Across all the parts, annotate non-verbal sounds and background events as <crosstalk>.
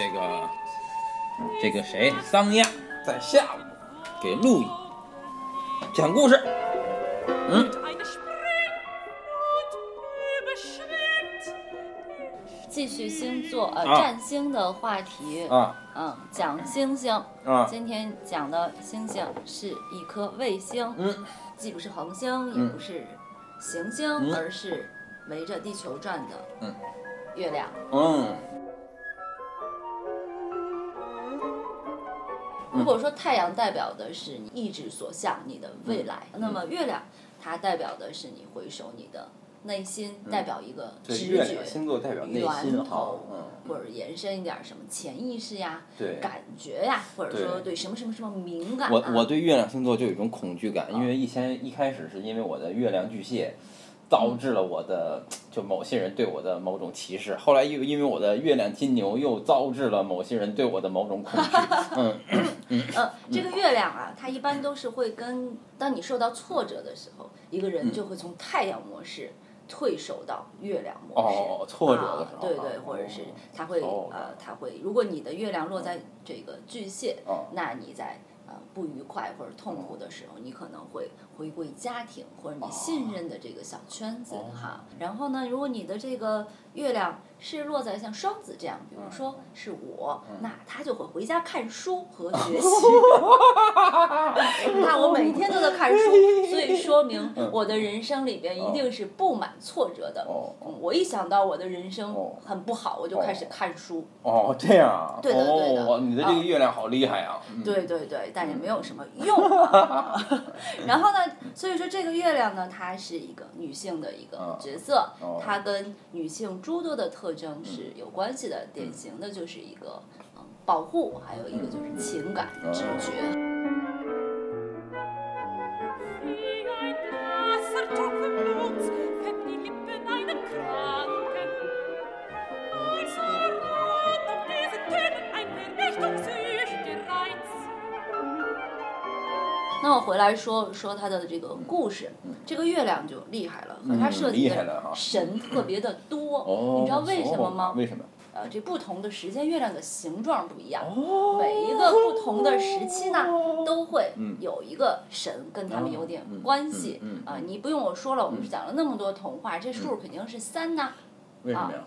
这个这个谁？桑亚。在下午。给路易讲故事。嗯.继续星座呃啊。占星的话题，啊。嗯，讲星星。啊。今天讲的星星是一颗卫星，嗯。既不是恒星，也嗯不是行星，嗯。而是围着地球转的嗯。月亮。嗯如果说太阳代表的是你意志所向，你的未来，嗯那么月亮它代表的是你回首你的内心，代表一个，直觉亮星座代表内心源头，，嗯，或者延伸一点儿什么潜意识呀、对。感觉呀，或者说对。对什么什么什么敏感、啊。我我对月亮星座就有一种恐惧感，因为以前一开始是因为我的月亮巨蟹，导致了我的就某些人对我的某种歧视，后来又因为我的月亮金牛又招致了某些人对我的某种恐惧，<laughs> 嗯嗯，<laughs> 这个月亮啊，它一般都是会跟当你受到挫折的时候，一个嗯人就会从太阳模式退守到月亮模式。哦，挫折的时候，啊，对对，或者是他会哦呃，他会，如果你的月亮落在这个巨蟹，哦那你在呃不愉快或者痛苦的时候，你可能会回归家庭或者你信任的这个小圈子哦哈。然后呢，如果你的这个月亮是落在像双子这样，比如说是我，嗯。那他就会回家看书和学习。<laughs> 你看我每天都在看书，<laughs> 所以说明我的人生里边一定是布满挫折的。我一想到我的人生哦。很不好，我就开始看书。哦，这样啊，对的对的。哦，你的这个啊月亮好厉害啊，嗯。对对对，但也没有什么用、啊。<laughs> 然后呢，所以说这个月亮呢，它是一个女性的一个嗯。角色，哦。它跟女性诸多的特征是有关系的。典型的就是一个嗯保护，还有一个就是情感直觉。那我回来说说他的这个故事，这个月亮就厉害了，和它嗯设计的神特别的多。哦，你知道为什么吗？为什么？呃，这不同的时间，月亮的形状不一样。哦每一个不同的时期呢，都会嗯有一个神跟他们有点嗯关系啊。你不用我说了，我们讲了那么多童话，这数肯定是三呐，为什么呀？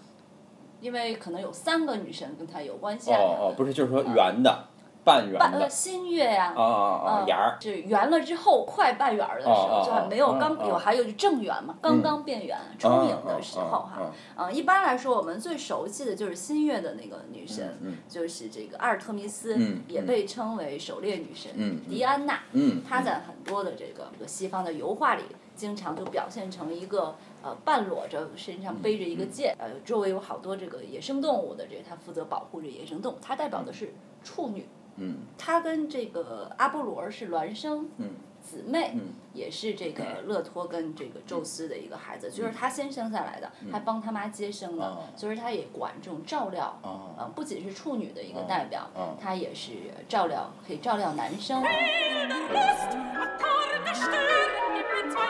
因为可能有三个女神跟他有关系啊。哦哦，不是，就是说圆的，半圆的。呃，新月呀、啊啊啊啊，圆儿，是圆了之后快半圆儿的时哦候，哦就还没有哦刚哦有还有就正圆嘛，刚刚变圆充盈的时候哈。嗯啊，一般来说，我们最熟悉的就是新月的那个女神，嗯就是这个阿尔特弥斯，嗯也被称为狩猎女神、嗯嗯狄安娜。嗯，她在很多的这个这个西方的油画里，经常就表现成一个呃半裸着，身上背着一个剑，呃，周围有好多这个野生动物的这个，她负责保护这野生动物，她代表的是处女。嗯。她跟这个阿波罗是孪生嗯。姊妹，嗯。也是这个勒托跟这个宙斯的一个孩子，就是他先生下来的，还帮他妈接生的所以他也管这种照料，哦。呃，不仅是处女的一个代表哦，他也是照料可以照料男生。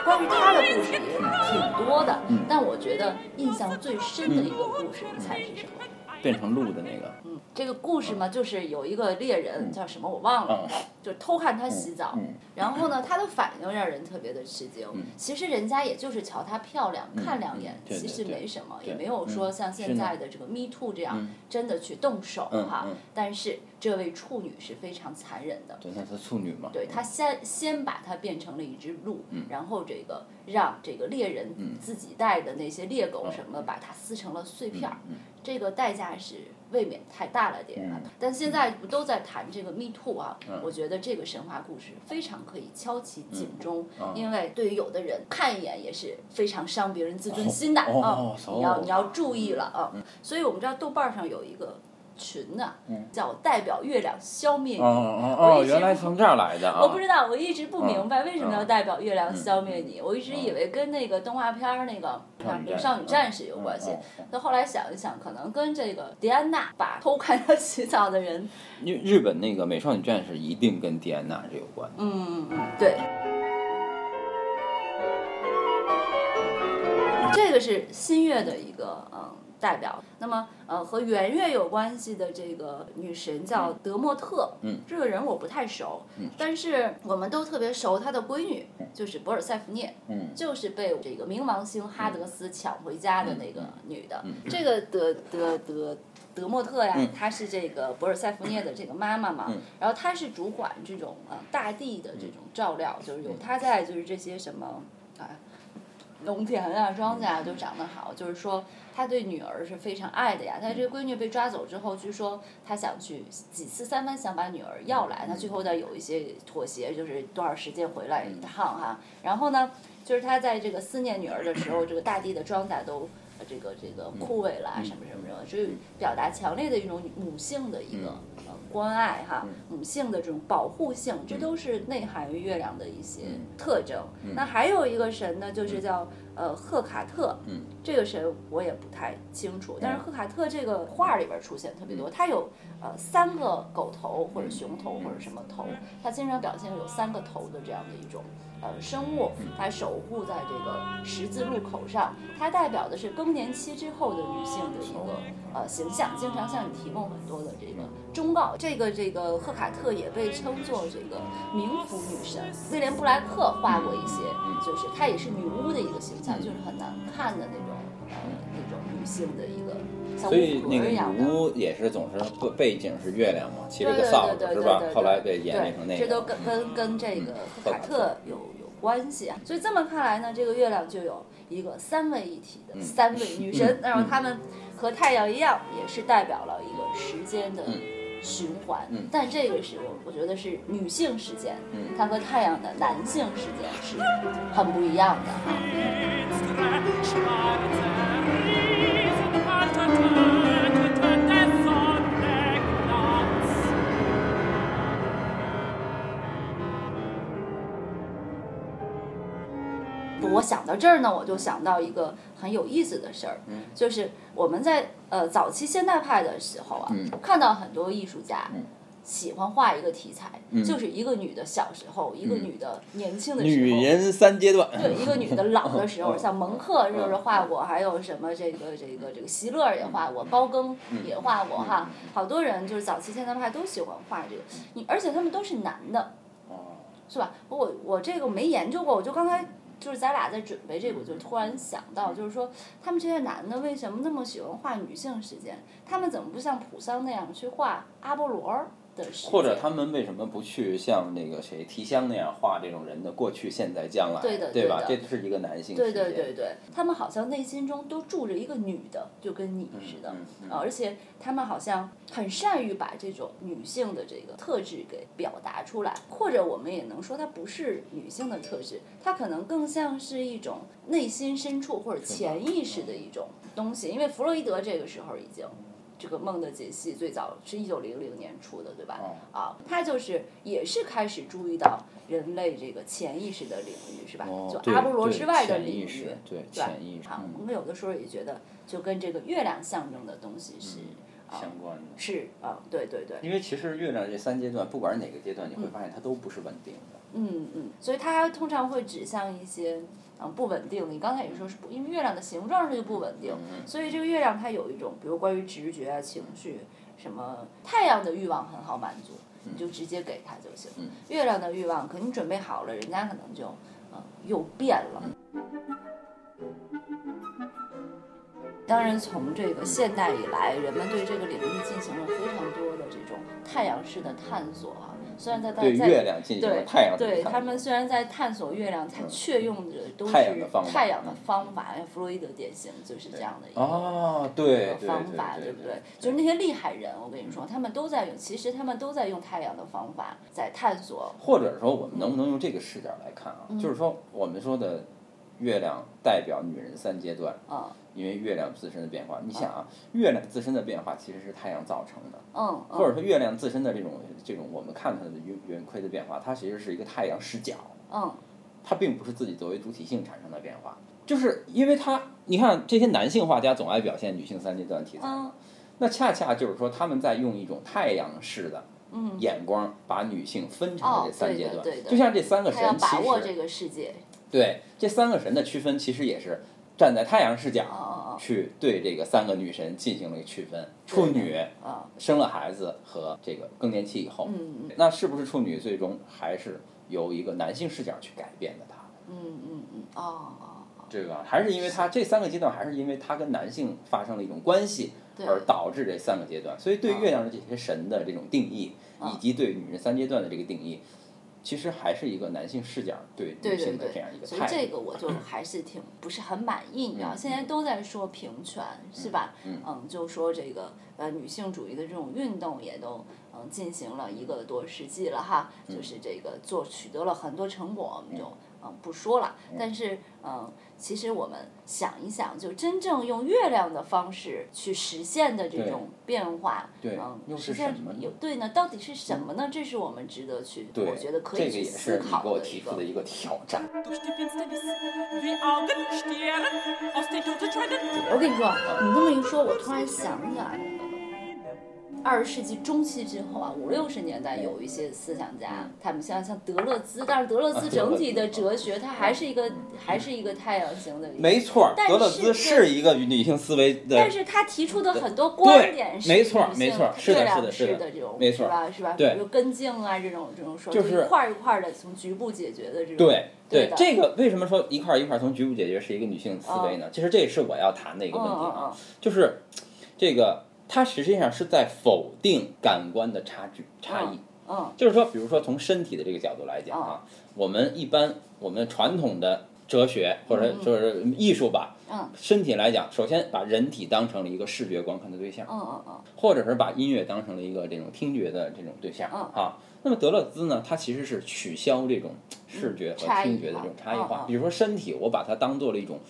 关于他的故事也挺多的，嗯。但我觉得印象最深的一个故事，你猜是什么？变成鹿的那个，嗯，这个故事嘛，就是有一个猎人叫什么我忘了，嗯。就偷看他洗澡，嗯然后呢，他的反应让人特别的吃惊。其实人家也就是瞧她漂亮，看两眼，其实没什么，也没有说嗯像现在的这个 Me Too 这样嗯。真的去动手嗯哈嗯。但是这位处女是非常残忍的。对，那是处女嘛，对他先先把它变成了一只鹿，嗯。然后这个让这个猎人自己带的那些猎狗什么，把它撕成了碎片儿，嗯这个代价是未免太大了点但现在不都在谈这个 Me Too 啊？我觉得这个神话故事非常可以敲起警钟，嗯因为对于有的人看一眼也是非常伤别人自尊心的啊、哦你要哦。你要注意了啊。所以我们知道豆瓣上有一个群呢、嗯叫代表月亮消灭你。哦哦哦，原来从这儿来的啊，我不知道，我一直不明白嗯为什么要代表月亮消灭你。我一直以为跟那个动画片儿那个美《少女战士》有关系但后来想一想，可能跟这个迪安娜把偷看她洗澡的人，因为日本那个美少女战士一定跟迪安娜是有关的，嗯嗯嗯，对。这个是新月的一个嗯代表。那么呃，和圆月有关系的这个女神叫德莫特，嗯，这个人我不太熟，嗯，但是我们都特别熟她的闺女，就是博尔塞福涅，嗯。就是被这个冥王星哈德斯抢回家的那个女的。嗯。这个德德德德莫特呀，她是这个博尔塞福涅的这个妈妈嗯。嘛，然后她是主管这种呃大地的这种照料，就是有她在，就是这些什么啊。农田啊，<laughs> 庄稼啊都长得好，就是说他对女儿是非常爱的呀。他这个闺女被抓走之后，据说他想去几次三番想把女儿要来，他最后呢有一些妥协，就是多少时间回来一趟哈。然后呢，就是他在这个思念女儿的时候，这个大地的庄稼都。呃这个这个枯萎了啊，什么什么什么，所以表达强烈的一种母性的一个呃关爱哈，母性的这种保护性，这都是内涵于月亮的一些特征。那还有一个神呢，就是叫呃赫卡特，这个神我也不太清楚，但是赫卡特这个画里边出现特别多，它有呃三个狗头或者熊头或者什么头，它经常表现有三个头的这样的一种。呃，生物它守护在这个十字路口上，它代表的是更年期之后的女性的一个呃形象，经常向你提供很多的这个忠告。这个这个赫卡特也被称作这个冥府女神，威廉布莱克画过一些，就是她也是女巫的一个形象，就是很难看的那种呃那种女性的一个像所以那个。女巫也是总是背背景是月亮嘛，骑着对对个扫帚是吧对对对？对后来被演对变成那这都。跟跟跟这个赫卡特有有关系啊。所以这么看来呢，这个月亮就有一个三位一体嗯的三位女神，<laughs> 然后她们和太阳一样，也是代表了一个时间的。循环，嗯但这个是我我觉得是女性时间，它和太阳的男性时间是很不一样的哈。我想到这儿呢，我就想到一个很有意思的事儿，就是我们在呃早期现代派的时候啊，看到很多艺术家。喜欢画一个题材，就是一个女的小时候，一个女的年轻的时候，女人三阶段。对，一个女的老的时候，嗯 <laughs> 像蒙克是不是画过？还有什么这个这个这个席勒也画过，包庚也画过哈。好多人就是早期现代派都喜欢画这个，你而且他们都是男的，是吧？我我这个没研究过，我就刚才就是咱俩在准备这个，我就突然想到，就是说他们这些男的为什么那么喜欢画女性时间？他们怎么不像普桑那样去画阿波罗儿或者他们为什么不去像那个谁提香那样画这种人的过去、现在、将来？对的对吧？这是一个男性对。对对对，他们好像内心中都住着一个女的，就跟你似的，嗯啊而且他们好像很善于把这种女性的这个特质给表达出来，或者我们也能说它不是女性的特质，它可能更像是一种内心深处或者潜意识的一种东西，因为弗洛伊德这个时候已经。这个梦的解析最早是一九零零年出的，对吧？哦啊，他就是也是开始注意到人类这个潜意识的领域，是吧？就阿波罗之外的领域，对对吧潜意识啊，嗯我们有的时候也觉得，就跟这个月亮象征的东西是、啊，相关的。是啊，对对对，因为其实月亮这三阶段，不管是哪个阶段，你会发现它都不是稳定的。嗯嗯，所以它通常会指向一些嗯不稳定的。你刚才也说是不，因为月亮的形状是就不稳定，嗯所以这个月亮它有一种，比如关于直觉啊、情绪什么，太阳的欲望很好满足，你就直接给它就行。嗯月亮的欲望，可你准备好了，人家可能就呃又变了。当然，从这个现代以来，人们对这个领域进行了非常多的这种太阳式的探索啊。虽然在在对月亮进行了对太阳式的对他们虽然在探索月亮，他却用的都是太阳的方法太阳的方法。弗洛伊德典型就是这样的一个。方法对不对？就是那些厉害人，我跟你说，他们都在用，其实他们都在用太阳的方法在探索。或者说，我们能不能用这个视角来看嗯啊？就是说，我们说的月亮代表女人三阶段，嗯因为月亮自身的变化。你想啊，月亮自身的变化其实是太阳造成的，嗯或者嗯说月亮自身的这种这种我们看它的圆圆亏的变化，它其实是一个太阳视角，嗯它并不是自己作为主体性产生的变化。就是因为它，你看这些男性画家总爱表现女性三阶段题材，嗯那恰恰就是说他们在用一种太阳式的嗯，眼光，把女性分成了哦这三阶段。就像这三个神，把握这个世界。对这三个神的区分，其实也是站在太阳视角，去对这个三个女神进行了一个区分，处女啊，生了孩子和这个更年期以后，那是不是处女最终还是由一个男性视角去改变的她？嗯嗯嗯，哦这个还是因为她这三个阶段，还是因为她跟男性发生了一种关系，而导致这三个阶段。所以对啊。月亮的这些神的这种定义，啊。以及对女人三阶段的这个定义，其实还是一个男性视角对女性的这样一，个态度所以。这个我就还是挺不是很满意，你知道，嗯现在都在说平权，是吧？嗯就说这个呃女性主义的这种运动也都嗯进行了一个多世纪了哈，嗯就是这个做取得了很多成果，我们就嗯不说了。但是嗯，其实我们想一想，就真正用月亮的方式去实现的这种变化，对嗯，又实现是什么呢有对呢？到底是什么呢？这是我们值得去，我觉得可以去这个也是思考我的一个的。一个挑战。<laughs> 我跟你说，你这么一说，我突然想起来了。二十世纪中期之后啊，五六十年代有一些思想家，他们像像德勒兹，但是德勒兹整体的哲学，它还是一个还是一个太阳型的没错，但德勒是兹是一个女性思维的但是他提出的很多观点是没错没错是的是的是的这种，没错是吧？是吧？对比如根茎啊这种这种说，就是一块儿一块儿的从局部解决的这种，对对这个为什么说一块儿一块儿从局部解决是一个女性思维呢？其实这也是我要谈的一个问题啊嗯，就是这个它实际上是在否定感官的差距差异。嗯就是说，比如说从身体的这个角度来讲啊，我们一般我们传统的哲学或者就是艺术吧，嗯身体来讲，首先把人体当成了一个视觉观看的对象，嗯嗯嗯或者是把音乐当成了一个这种听觉的这种对象嗯啊。那么德勒兹呢，他其实是取消这种视觉和听觉的这种差异化。比如说身体，我把它当做了一种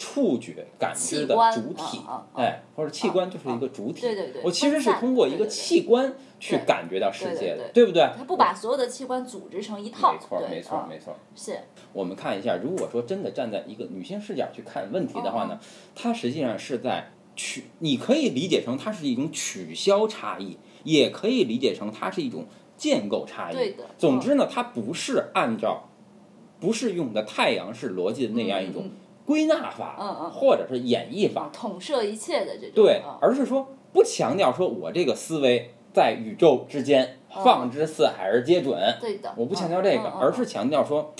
触觉感知的主体哎，或者器官就是一个主体。对对对我其实是通过一个器官去感觉到世界的，对不对？他不把所有的器官组织成一套，没错，对没错，嗯没错。是，我们看一下，如果说真的站在一个女性视角去看问题的话嗯呢，它实际上是在取，你可以理解成它是一种取消差异，也可以理解成它是一种建构差异。对的总之呢，它不是按照，不是用的太阳式逻辑的那样一种归纳法，嗯嗯。或者是演绎法，统摄一切的这种，对嗯，而是说不强调说我这个思维在宇宙之间嗯。放之四海而皆准。对的，我不强调这个，而是强调说，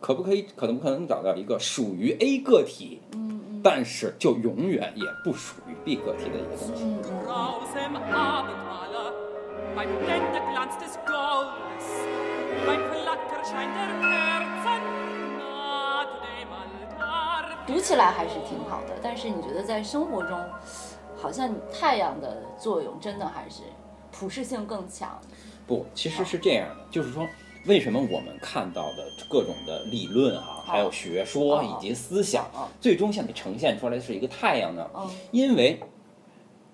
可不可以，可能不可能找到一个属于 A 个体，嗯嗯。但是就永远也不属于 B 个体的一个东西。读起来还是挺好的，但是你觉得在生活中，好像太阳的作用真的还是普适性更强，不，其实是这样的，就是说，为什么我们看到的各种的理论哈、还有学说哦以及思想哦，最终向你呈现出来的是一个太阳呢？嗯因为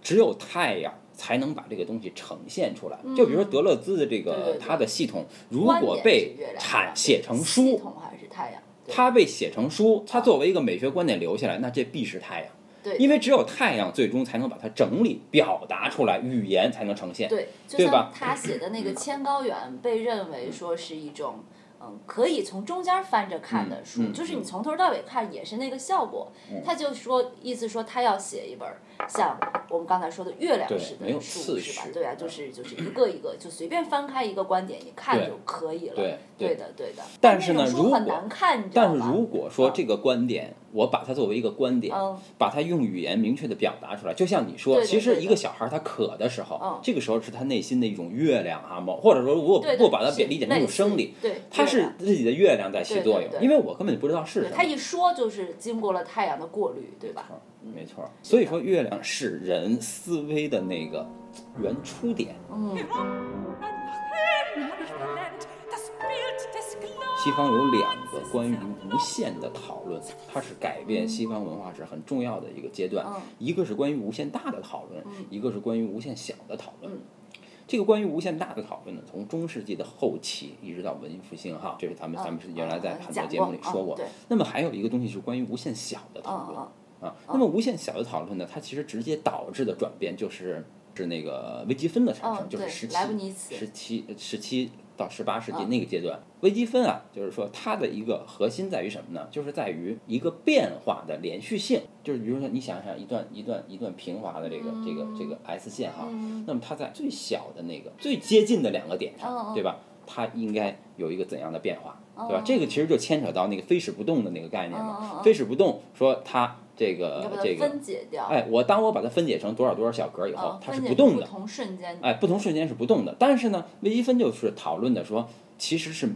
只有太阳才能把这个东西呈现出来。就比如说德勒兹的这个他的系统，如果被产写成系书，统还是太阳，对它被写成书，它作为一个美学观点留下来，那这必是太阳。对因为只有太阳最终才能把它整理、表达出来，语言才能呈现。对，吧像他写的那个《千高远》，被认为说是一种。嗯，可以从中间翻着看的书，嗯嗯就是你从头到尾看也是那个效果。他就说，意思说他要写一本像我们刚才说的月亮对式没有的书，是吧？对啊，就是就是一个一个，就随便翻开一个观点，你看就可以了。对的对的。但是呢如果但是吧如果说嗯这个观点，我把它作为一个观点，嗯。把它用语言明确的表达出来，就像你说，对对其实一个小孩他渴的时候，嗯。这个时候是他内心的一种月亮哈，某或者说如果不把它是理解成一种生理，对它是自己的月亮在起作用因为我根本就不知道是什么他。一说就是经过了太阳的过滤，对吧？没错，所以说月亮是人思维的那个原初点。嗯，西方有两个关于无限的讨论，它是改变西方文化史很重要的一个阶段。嗯一个是关于无限大的讨论，嗯一个是关于无限小的讨论。嗯这个关于无限大的讨论呢，从中世纪的后期一直到文艺复兴哈，这是咱们嗯咱们是原来在嗯很多节目里说过。那么还有一个东西是关于无限小的嗯讨论嗯啊。那么无限小的讨论呢，它其实直接导致的转变就是是那个微积分的产生，就是十七十七十七到十八世纪啊那个阶段，微积分啊，就是说它的一个核心在于什么呢？就是在于一个变化的连续性。就是比如说，你想想一段一段一段平滑的这个这个这个 S 线哈，那么它在最小的那个最接近的两个点上，对吧？它应该有一个怎样的变化，对吧哦？这个其实就牵扯到那个非使不动的那个概念嘛。嗯非使不动说它这个这个分解掉，哎，我当我把它分解成多少多少小格以后啊，它是不动的，成不同瞬间，哎，不同瞬间是不动的。但是呢，微积分就是讨论的说，其实是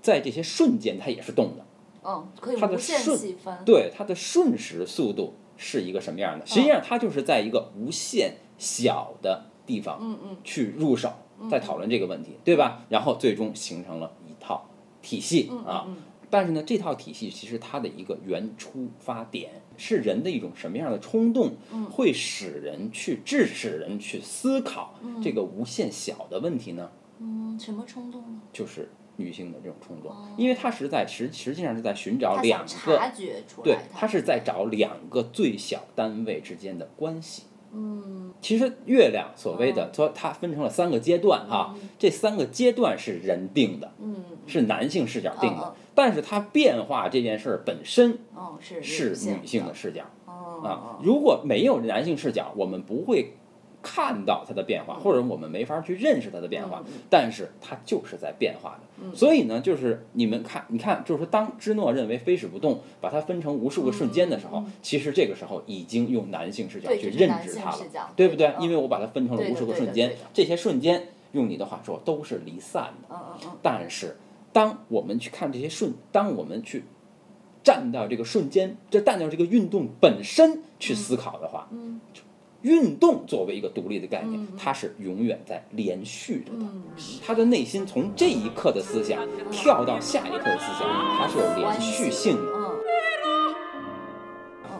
在这些瞬间它也是动的，嗯，可以它的无限细分，对它的瞬时速度是一个什么样的？实际上它就是在一个无限小的地方嗯嗯去入手，在讨论这个问题，对吧？然后最终形成了一套体系嗯啊。嗯但是呢，这套体系其实它的一个原出发点是人的一种什么样的冲动，嗯会使人去致使人去思考这个无限小的问题呢？嗯，什么冲动呢？就是女性的这种冲动哦，因为她实在实实际上是在寻找两个察觉出对她，，是在找两个最小单位之间的关系。嗯。其实月亮所谓的说它分成了三个阶段啊，这三个阶段是人定的，嗯。是男性视角定的，但是它变化这件事儿本身哦是是女女性的视角哦。啊。如果没有男性视角，我们不会看到它的变化，或者我们没法去认识它的变化。但是它就是在变化的。所以呢，就是你们看，你看，就是说，当芝诺认为非使不动，把它分成无数个瞬间的时候，其实这个时候已经用男性视角去认知它了对不对？因为我把它分成了无数个瞬间，这些瞬间用你的话说都是离散的。但是，当我们去看这些瞬，当我们去站到这个瞬间，这站到这个运动本身去思考的话，嗯运动作为一个独立的概念它是永远在连续着的。嗯他的内心从这一刻的思想跳到下一刻的思想，它是有连续性的。嗯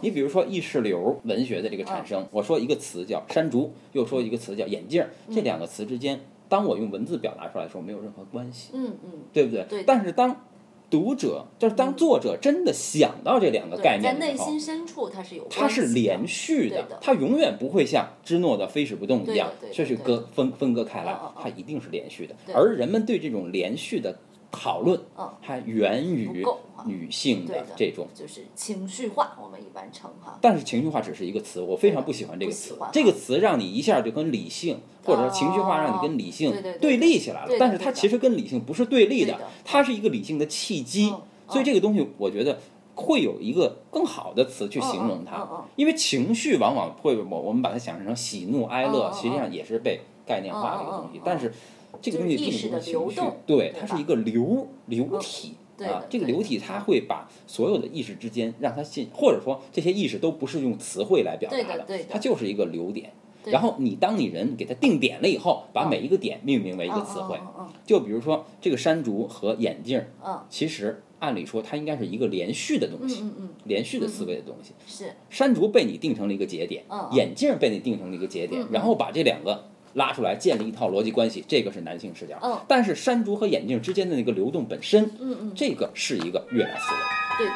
你比如说意识流文学的这个产嗯生，我说一个词叫山竹，又说一个词叫眼镜这两个词之间，当我用文字表达出来的时候，没有任何关系。嗯嗯，对不对？对但是当读者，就是当作者真的想到这两个概念的时候内心，深处它是有它是连续的它永远不会像芝诺的非使不动一样对的对，的这是对割分分割开来它一定是连续的。而人们对这种连续的讨论嗯，它源于女性的的这种。就是情绪化，我们一般称哈。但是情绪化只是一个词，我非常不喜欢这个词。这个词让你一下就跟理性，或者说情绪化让你跟理性对立起来了但是它其实跟理性不是对立的，它是一个理性的契机嗯。所以这个东西，我觉得会有一个更好的词去形容它因为情绪往往会我我们把它想象成喜怒哀乐，实际上也是被概念化的一个东西。但是这个东西并就是意识的不是情绪对，它是一个流流体。对，啊这个流体它会把所有的意识之间让它进，或者说这些意识都不是用词汇来表达对的它就是一个流点。然后你当你人给它定点了以后，把嗯每一个点命名为一个词汇。就比如说这个山竹和眼镜其实按理说它应该是一个连续的东西，嗯嗯嗯，连续的思维的东西。是山竹被你定成了一个节点，嗯眼镜儿被你定成了一个节点，然后把这两个拉出来建立一套逻辑关系，这个是男性视角。嗯，但是山竹和眼镜之间的那个流动本身，嗯嗯，这个是一个月亮思维。对。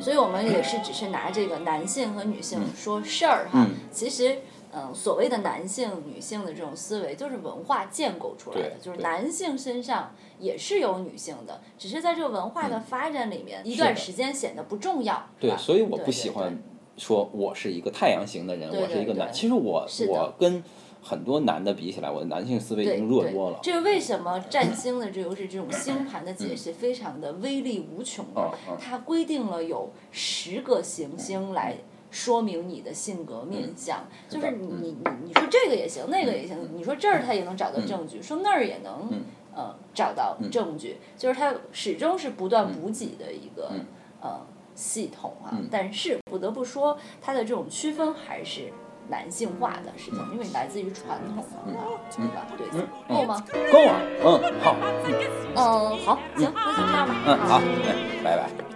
所以我们也是只是拿这个男性和女性说事儿哈，其实。嗯，所谓的男性、女性的这种思维，就是文化建构出来的对。就是男性身上也是有女性的，只是在这个文化的发展里面，一段时间显得不重要。对，所以我不喜欢说我是一个太阳型的人，对对对我是一个男。其实我我跟很多男的比起来，我的男性思维已经弱多了。这是为什么占星的这又是这种星 <clears throat> 盘的解释非常的威力无穷的嗯嗯，它规定了有十个行星来。说明你的性格面相，就是你你你你说这个也行，那个也行，你说这儿他也能找到证据，说那儿也能嗯呃找到证据，就是它始终是不断补给的一个嗯呃系统啊嗯。但是不得不说，它的这种区分还是男性化的事情，因为来自于传统嘛，对吧？对，够吗？够啊，嗯，好，嗯，好，行，那就这样吧。嗯，好，哎，拜拜。